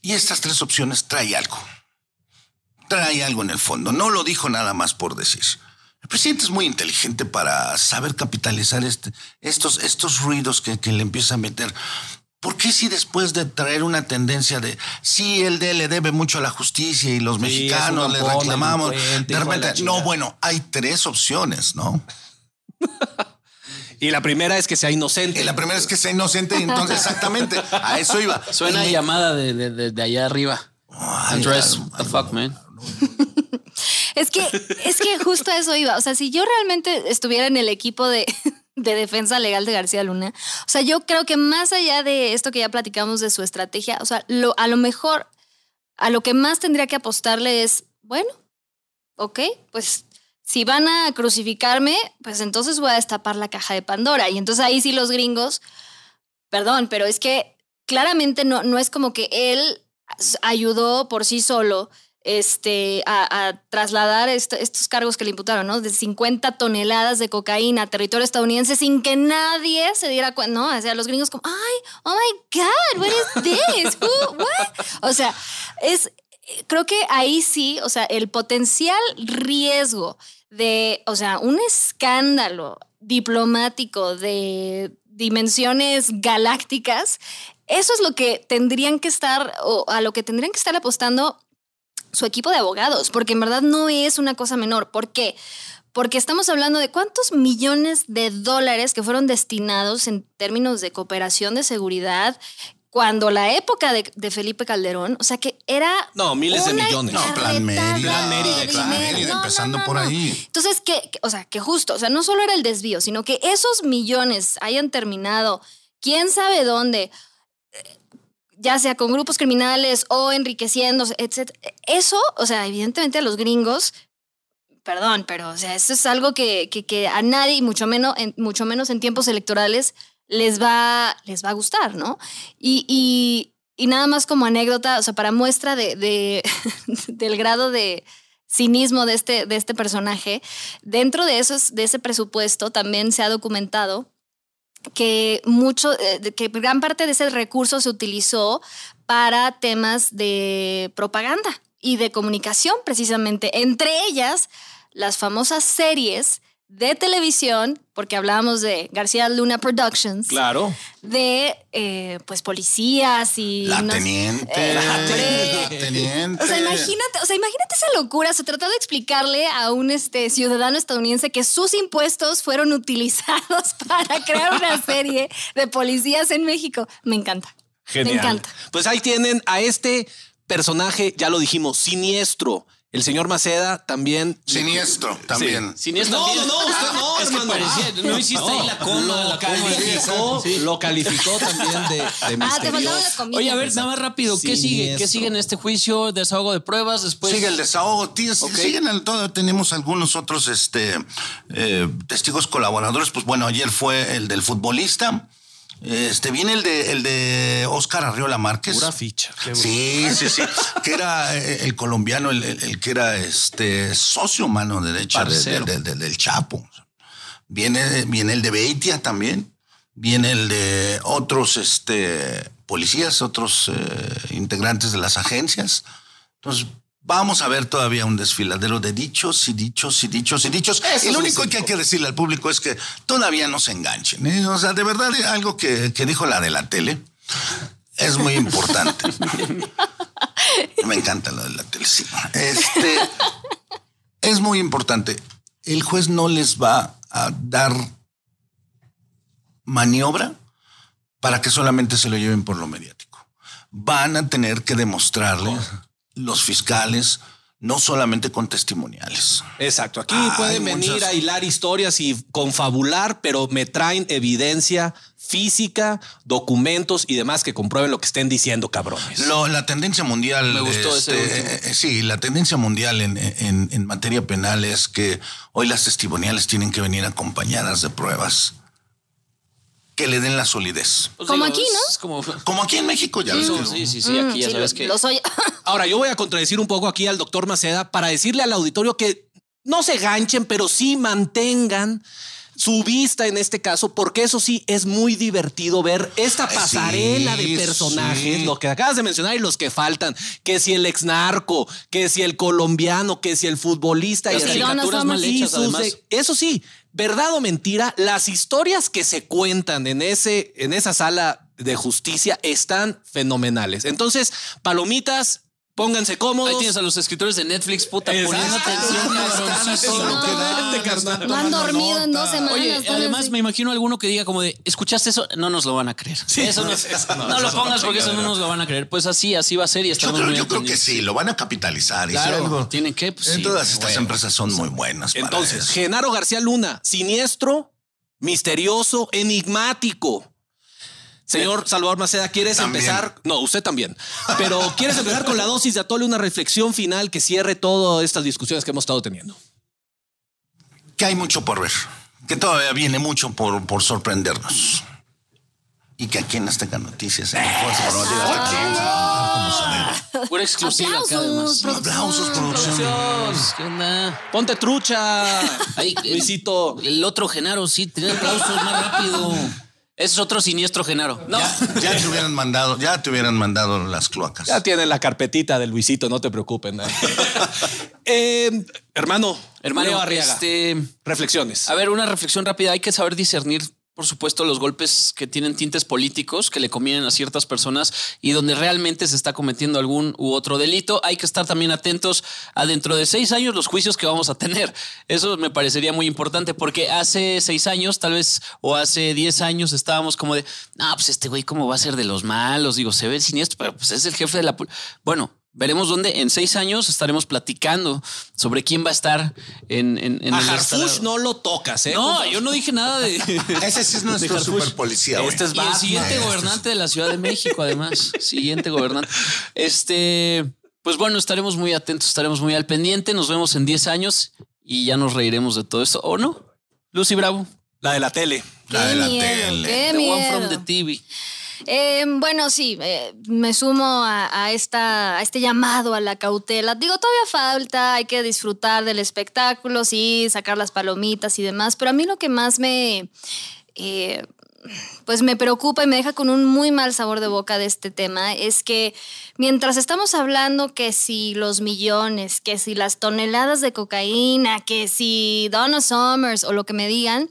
S4: Y estas tres opciones trae algo. Trae algo en el fondo. No lo dijo nada más por decir. El presidente es muy inteligente para saber capitalizar este- estos, estos ruidos que, que le empieza a meter. ¿Por qué si después de traer una tendencia de sí, él de- le debe mucho a la justicia y los
S1: Sí,
S4: mexicanos le reclamamos? De repente, no, bueno, hay tres opciones, ¿no?
S1: Y la primera es que sea inocente.
S4: Y la primera es que sea inocente, y entonces exactamente a eso iba.
S2: Suena
S4: Y
S2: llamada de, de, de- de allá arriba. Andrés, the fuck, man.
S3: Es que, es que justo a eso iba. O sea, si yo realmente estuviera en el equipo de, de defensa legal de García Luna, o sea, yo creo que más allá de esto que ya platicamos de su estrategia, o sea, lo, a lo mejor, a lo que más tendría que apostarle es, bueno, ok, pues si van a crucificarme, pues entonces voy a destapar la caja de Pandora. Y entonces ahí sí los gringos, perdón, pero es que claramente no, no es como que él ayudó por sí solo este, a, trasladar est- estos cargos que le imputaron, ¿no? De 50 toneladas de cocaína a territorio estadounidense sin que nadie se diera cuenta, ¿no? O sea, los gringos como, ay, oh my God, what is this? Who, what? O sea, es, creo que ahí sí, o sea, el potencial riesgo de, o sea, un escándalo diplomático de dimensiones galácticas, eso es lo que tendrían que estar, o a lo que tendrían que estar apostando su equipo de abogados, porque en verdad no es una cosa menor. ¿Por qué? Porque estamos hablando de cuántos millones de dólares que fueron destinados en términos de cooperación de seguridad cuando la época de, de Felipe Calderón, o sea que era...
S1: No, miles de millones.
S4: No, Plan Mérida.
S1: Plan Mérida,
S4: Plan. Mérida,
S3: No,
S4: empezando
S3: no,
S4: por
S3: no.
S4: ahí.
S3: Entonces, que, que- o sea, que justo, o sea, no solo era el desvío, sino que esos millones hayan terminado, quién sabe dónde, ya sea con grupos criminales o enriqueciéndose, etc. Eso, o sea, evidentemente a los gringos, perdón, pero, o sea, eso es algo que, que, que a nadie, mucho menos, en, mucho menos en tiempos electorales, les va, les va a gustar, ¿no? Y, y, nada más como anécdota, o sea, para muestra de- del grado de cinismo de este, de este personaje, dentro de, esos, de ese presupuesto también se ha documentado que mucho, eh, que gran parte de ese recurso se utilizó para temas de propaganda y de comunicación, precisamente. Entre ellas, las famosas series de televisión, porque hablábamos de García Luna Productions,
S1: Claro.
S3: de eh, pues policías y
S4: La
S3: no sé,
S4: teniente.
S3: eh,
S4: la teniente.
S3: O sea, imagínate, o sea, imagínate esa locura. Se trató de explicarle a un este, ciudadano estadounidense que sus impuestos fueron utilizados para crear una serie de policías en México. Me encanta.
S1: Genial.
S3: Me encanta.
S1: Pues ahí tienen a este personaje, ya lo dijimos, siniestro. El señor Maceda también.
S4: Siniestro también.
S2: Siniestro
S1: No,
S2: también.
S1: no, no, usted no,
S2: Es que
S1: hermano.
S2: parecía, no hiciste ahí la coma,
S1: Lo calificó,
S2: Sí.
S1: lo calificó también de, de
S3: Ah, te faltaba
S1: misterioso.
S3: la comida.
S2: Oye, a ver, nada más rápido, ¿qué sigue? ¿Qué sigue en este juicio? ¿Desahogo de pruebas? Después.
S4: Sigue el desahogo, tío.
S2: Ok.
S4: Siguen el todo. Tenemos algunos otros este, eh, testigos colaboradores. Pues bueno, ayer fue el del futbolista. Este viene el de el de Oscar Arriola Márquez.
S1: Pura ficha.
S4: Sí, sí, sí. que era eh, el colombiano, el, el- el que era este socio mano derecha de- de- del Chapo. Viene, viene el de Beitia también. Viene el de otros este, policías, otros eh, integrantes de las agencias. Entonces, vamos a ver todavía un desfiladero de dichos y dichos y dichos y dichos.
S1: Eso
S4: y lo único que hay que decirle al público es que todavía no se enganchen. ¿eh? O sea, de verdad, algo que, que dijo la de la tele es muy importante. Me encanta lo de la tele, sí. Este, es muy importante. El juez no les va a dar maniobra para que solamente se lo lleven por lo mediático. Van a tener que demostrarle los fiscales, no solamente con testimoniales.
S1: Exacto. Aquí pueden venir
S4: muchas-
S1: a hilar historias y confabular, pero me traen evidencia física, documentos y demás que comprueben lo que estén diciendo, cabrones.
S4: Lo- la tendencia mundial.
S2: Me gustó ese último.
S4: eh, sí, la tendencia mundial en, en- en materia penal es que hoy las testimoniales tienen que venir acompañadas de pruebas que le den la solidez.
S2: Pues
S3: Como
S2: digo,
S3: aquí, ¿no?
S2: como.
S4: Como aquí en México, ya ves
S2: Sí,
S4: que-
S2: sí, sí, sí, aquí ya
S3: Mm, sí,
S2: sabes
S3: lo-
S2: que.
S3: lo soy.
S1: Ahora, yo voy a contradecir un poco aquí al doctor Maceda para decirle al auditorio que no se ganchen, pero sí mantengan su vista en este caso, porque eso sí es muy divertido ver esta pasarela
S4: sí,
S1: de personajes,
S4: sí.
S1: lo que acabas de mencionar y los que faltan, que si el ex narco, que si el colombiano, que si el futbolista
S2: Las
S1: y
S2: caricaturas mal hechas, además.
S1: Eso sí, verdad o mentira, las historias que se cuentan en ese, en esa sala de justicia están fenomenales. Entonces, palomitas, pónganse cómodos.
S2: Ahí tienes a los escritores de Netflix, puta, poniendo atención.
S3: No han dormido en dos semanas.
S2: Oye, además
S3: así.
S2: me imagino alguno que diga como de, ¿escuchaste eso? No nos lo van a creer. eso no,
S1: eso no,
S2: no
S1: eso
S2: lo pongas porque eso no nos lo van a creer. Pues así, así va a ser y
S4: Yo
S2: estamos
S4: creo,
S2: muy
S4: yo creo que sí, lo van a capitalizar. y si
S2: Claro,
S4: algo-
S2: tienen que, pues
S4: en
S2: sí,
S4: todas estas
S2: bueno.
S4: empresas son muy buenas. para
S1: Entonces,
S4: eso.
S1: Genaro García Luna, siniestro, misterioso, enigmático. Señor Salvador Maceda, ¿quieres
S4: También.
S1: empezar? No, usted también. Pero ¿quieres empezar con la dosis de Atole, una reflexión final que cierre todas estas discusiones que hemos estado teniendo?
S4: que hay mucho por ver, que todavía viene mucho por, por sorprendernos. Y que aquí en Azteca Noticias, en Fuerza Informativa Azteca, vamos a trabajar como se debe.
S2: Pura exclusiva acá además.
S3: Aplausos,
S4: Aplausos, producción.
S2: ¿Qué onda?
S1: Ponte trucha,
S2: Ahí,
S1: Luisito.
S2: El otro Genaro, sí, tiene aplausos más rápido. Ese es otro siniestro Genaro. No.
S4: Ya, ya te hubieran mandado, ya te hubieran mandado las cloacas.
S1: Ya tienen la carpetita del Luisito, no te preocupen. ¿eh? Eh, hermano,
S2: Hermano,
S1: Leo Arriaga,
S2: este.
S1: reflexiones.
S2: A ver, una reflexión rápida. Hay que saber discernir, por supuesto, los golpes que tienen tintes políticos que le convienen a ciertas personas y donde realmente se está cometiendo algún u otro delito. Hay que estar también atentos a dentro de seis años los juicios que vamos a tener. Eso me parecería muy importante porque hace seis años, tal vez, o hace diez años, estábamos como de, no, pues este güey, ¿cómo va a ser de los malos? Digo, se ve siniestro, pero pues es el jefe de la. pol-". Bueno. Veremos dónde en seis años estaremos platicando sobre quién va a estar en, en, en
S1: a
S2: el
S1: Harfush no lo tocas, ¿eh?
S2: No, yo no dije nada de.
S4: Ese sí es nuestro super policía.
S1: Este es
S2: Y el
S1: Batman.
S2: siguiente gobernante de la Ciudad de México, además. Siguiente gobernante. Este, pues bueno, estaremos muy atentos, estaremos muy al pendiente. Nos vemos en 10 años y ya nos reiremos de todo esto. ¿O no? Lucy Bravo.
S1: La de la tele.
S4: La de
S3: Qué
S4: la
S3: miedo,
S4: tele.
S3: qué
S2: The one
S3: miedo.
S2: from the TV.
S3: Eh, bueno, sí, eh, me sumo a, este llamado a la cautela. Digo, todavía falta, hay que disfrutar del espectáculo, sí, sacar las palomitas y demás, pero a mí lo que más me, eh, pues me preocupa y me deja con un muy mal sabor de boca de este tema es que mientras estamos hablando que si los millones, que si las toneladas de cocaína, que si Donna Summers o lo que me digan,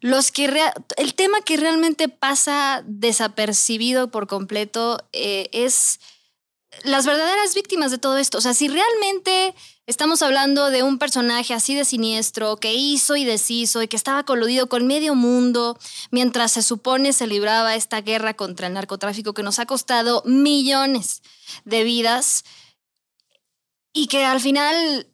S3: los que el tema que realmente pasa desapercibido por completo eh, es las verdaderas víctimas de todo esto. O sea, si realmente estamos hablando de un personaje así de siniestro que hizo y deshizo y que estaba coludido con medio mundo mientras se supone se libraba esta guerra contra el narcotráfico que nos ha costado millones de vidas y que al final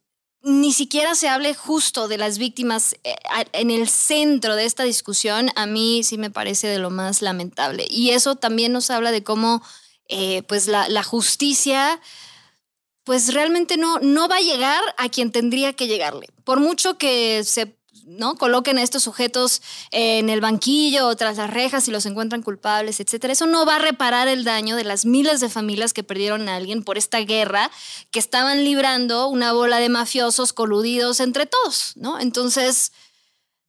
S3: ni siquiera se hable justo de las víctimas eh, en el centro de esta discusión, a mí sí me parece de lo más lamentable. Y eso también nos habla de cómo eh, pues la, justicia pues realmente no, no va a llegar a quien tendría que llegarle. Por mucho que se ¿no? Coloquen a estos sujetos en el banquillo o tras las rejas y los encuentran culpables, etcétera. Eso no va a reparar el daño de las miles de familias que perdieron a alguien por esta guerra que estaban librando una bola de mafiosos coludidos entre todos, ¿no? Entonces,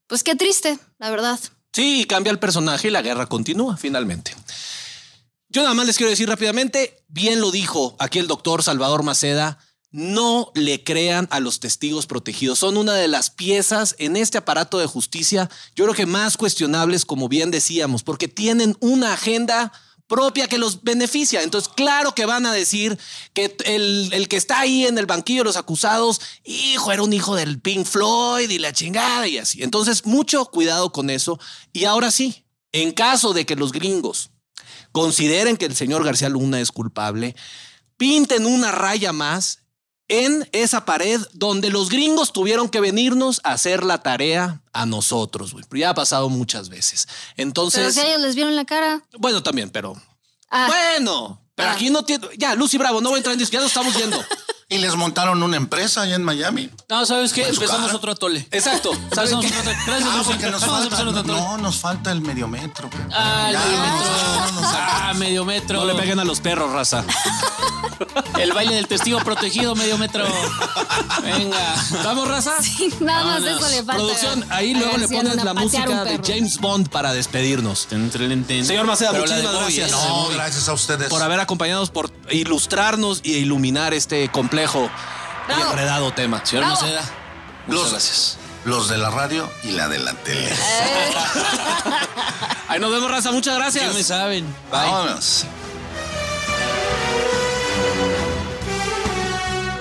S3: pues qué triste, la verdad.
S1: Sí, cambia el personaje y la guerra continúa finalmente. Yo nada más les quiero decir rápidamente, bien lo dijo aquí el doctor Salvador Maceda, no le crean a los testigos protegidos. Son una de las piezas en este aparato de justicia, yo creo que más cuestionables, como bien decíamos, porque tienen una agenda propia que los beneficia. Entonces, claro que van a decir que el, el, que está ahí en el banquillo de los acusados, hijo, era un hijo del Pink Floyd y la chingada y así. Entonces, mucho cuidado con eso. Y ahora sí, en caso de que los gringos consideren que el señor García Luna es culpable, pinten una raya más en esa pared donde los gringos tuvieron que venirnos a hacer la tarea a nosotros, güey. Ya ha pasado muchas veces. Entonces.
S3: Pero si ellos les vieron la cara.
S1: Bueno, también, pero. Ah. Bueno, pero aquí no tiene. Ya, Lucy Bravo, no voy a entrar en disco, ya nos estamos viendo.
S4: Y les montaron una empresa allá en Miami.
S2: No, ¿sabes qué? Empezamos otro atole.
S1: Exacto.
S2: ¿Sabes atole. Gracias,
S4: ah, porque nos falta, no, nos falta el medio metro.
S2: Ah, el medio metro. Ah, medio metro.
S1: No le peguen a los perros, raza.
S2: El baile del testigo protegido, medio metro. Venga.
S1: ¿Vamos, raza?
S3: Sí, nada más eso le falta.
S1: Producción, ahí luego le pones la música de James Bond para despedirnos. Señor Maceda, muchísimas gracias.
S4: No, gracias a ustedes.
S1: Por haber acompañado, por ilustrarnos y iluminar este complejo y enredado tema.
S2: Señor Maceda, muchas
S4: Los-
S2: gracias.
S4: Los de la radio y la de la tele.
S1: Ahí nos vemos, raza. Muchas gracias.
S2: Ya me saben. Bye.
S4: Vámonos.